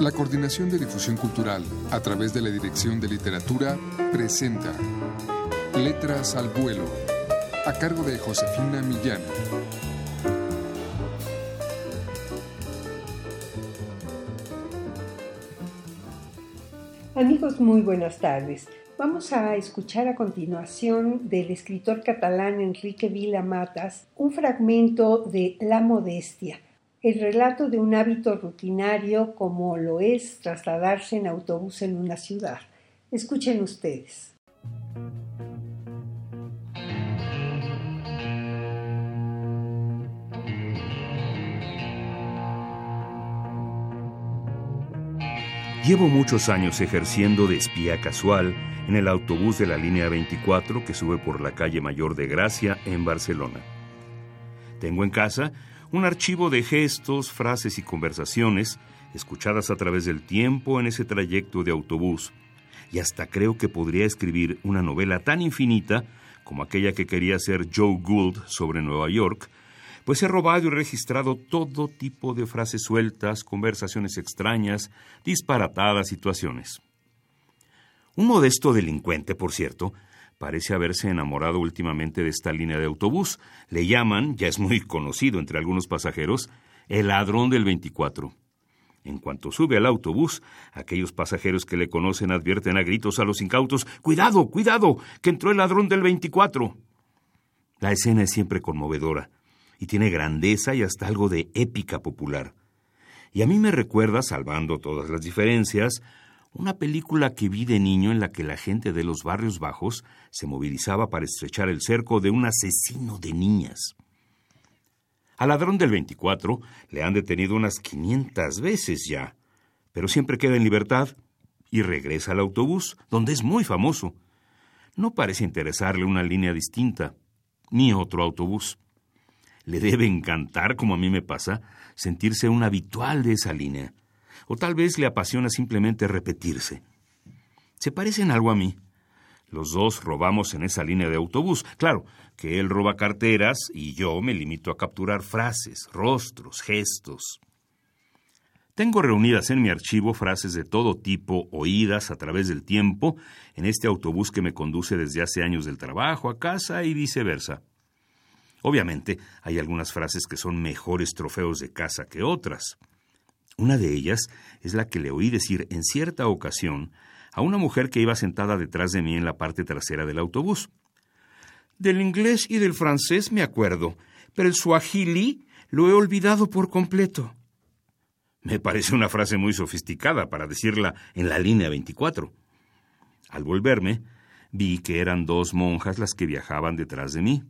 La Coordinación de Difusión Cultural, a través de la Dirección de Literatura, presenta Letras al Vuelo, a cargo de Josefina Millán. Amigos, muy buenas tardes. Vamos a escuchar a continuación del escritor catalán Enrique Vila Matas un fragmento de La Modestia, el relato de un hábito rutinario como lo es trasladarse en autobús en una ciudad. Escuchen ustedes. Llevo muchos años ejerciendo de espía casual en el autobús de la línea 24 que sube por la calle Mayor de Gracia en Barcelona. Tengo en casa un archivo de gestos, frases y conversaciones escuchadas a través del tiempo en ese trayecto de autobús. Y hasta creo que podría escribir una novela tan infinita como aquella que quería hacer Joe Gould sobre Nueva York, pues he robado y registrado todo tipo de frases sueltas, conversaciones extrañas, disparatadas situaciones. Un modesto delincuente, por cierto, parece haberse enamorado últimamente de esta línea de autobús. Le llaman, ya es muy conocido entre algunos pasajeros, el ladrón del 24. En cuanto sube al autobús, aquellos pasajeros que le conocen advierten a gritos a los incautos Cuidado, cuidado, que entró el ladrón del 24. La escena es siempre conmovedora y tiene grandeza y hasta algo de épica popular. Y a mí me recuerda, salvando todas las diferencias, una película que vi de niño en la que la gente de los barrios bajos se movilizaba para estrechar el cerco de un asesino de niñas. Al ladrón del 24 le han detenido unas 500 veces ya, pero siempre queda en libertad y regresa al autobús, donde es muy famoso. No parece interesarle una línea distinta, ni otro autobús. Le debe encantar, como a mí me pasa, sentirse un habitual de esa línea o tal vez le apasiona simplemente repetirse. Se parecen algo a mí. Los dos robamos en esa línea de autobús. Claro, que él roba carteras y yo me limito a capturar frases, rostros, gestos. Tengo reunidas en mi archivo frases de todo tipo, oídas a través del tiempo, en este autobús que me conduce desde hace años del trabajo a casa y viceversa. Obviamente, hay algunas frases que son mejores trofeos de casa que otras. Una de ellas es la que le oí decir en cierta ocasión a una mujer que iba sentada detrás de mí en la parte trasera del autobús. Del inglés y del francés me acuerdo, pero el suajili lo he olvidado por completo. Me parece una frase muy sofisticada para decirla en la línea 24. Al volverme, vi que eran dos monjas las que viajaban detrás de mí.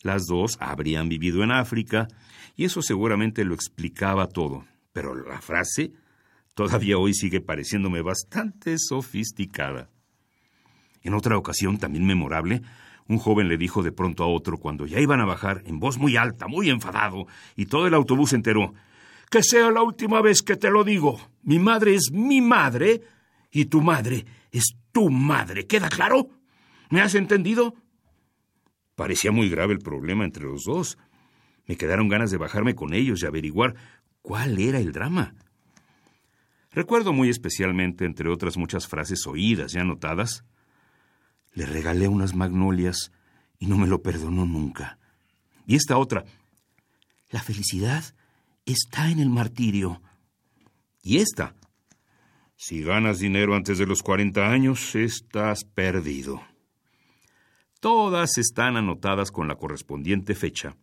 Las dos habrían vivido en África, y eso seguramente lo explicaba todo pero la frase todavía hoy sigue pareciéndome bastante sofisticada. En otra ocasión, también memorable, un joven le dijo de pronto a otro cuando ya iban a bajar, en voz muy alta, muy enfadado, y todo el autobús enteró, Que sea la última vez que te lo digo. Mi madre es mi madre y tu madre es tu madre. ¿Queda claro? ¿Me has entendido? Parecía muy grave el problema entre los dos. Me quedaron ganas de bajarme con ellos y averiguar ¿Cuál era el drama? Recuerdo muy especialmente, entre otras muchas frases oídas y anotadas, le regalé unas magnolias y no me lo perdonó nunca. Y esta otra, la felicidad está en el martirio. Y esta, si ganas dinero antes de los 40 años, estás perdido. Todas están anotadas con la correspondiente fecha.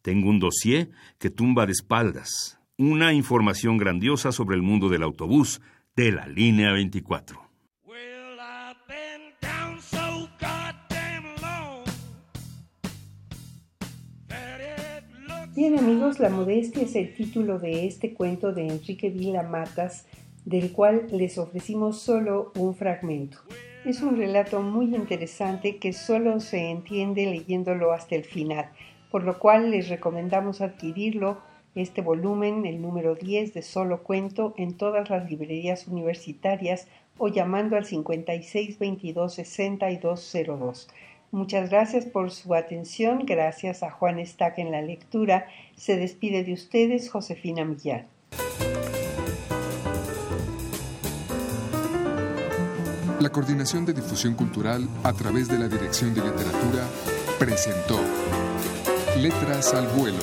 Tengo un dossier que tumba de espaldas, una información grandiosa sobre el mundo del autobús de la línea 24. Bien amigos, La Modestia es el título de este cuento de Enrique Vila Matas, del cual les ofrecimos solo un fragmento. Es un relato muy interesante que solo se entiende leyéndolo hasta el final, por lo cual les recomendamos adquirirlo este volumen, el número 10 de Solo Cuento, en todas las librerías universitarias o llamando al 5622-6202. Muchas gracias por su atención. Gracias a Juan Stack en la lectura. Se despide de ustedes Josefina Millán. La Coordinación de Difusión Cultural a través de la Dirección de Literatura presentó Letras al Vuelo,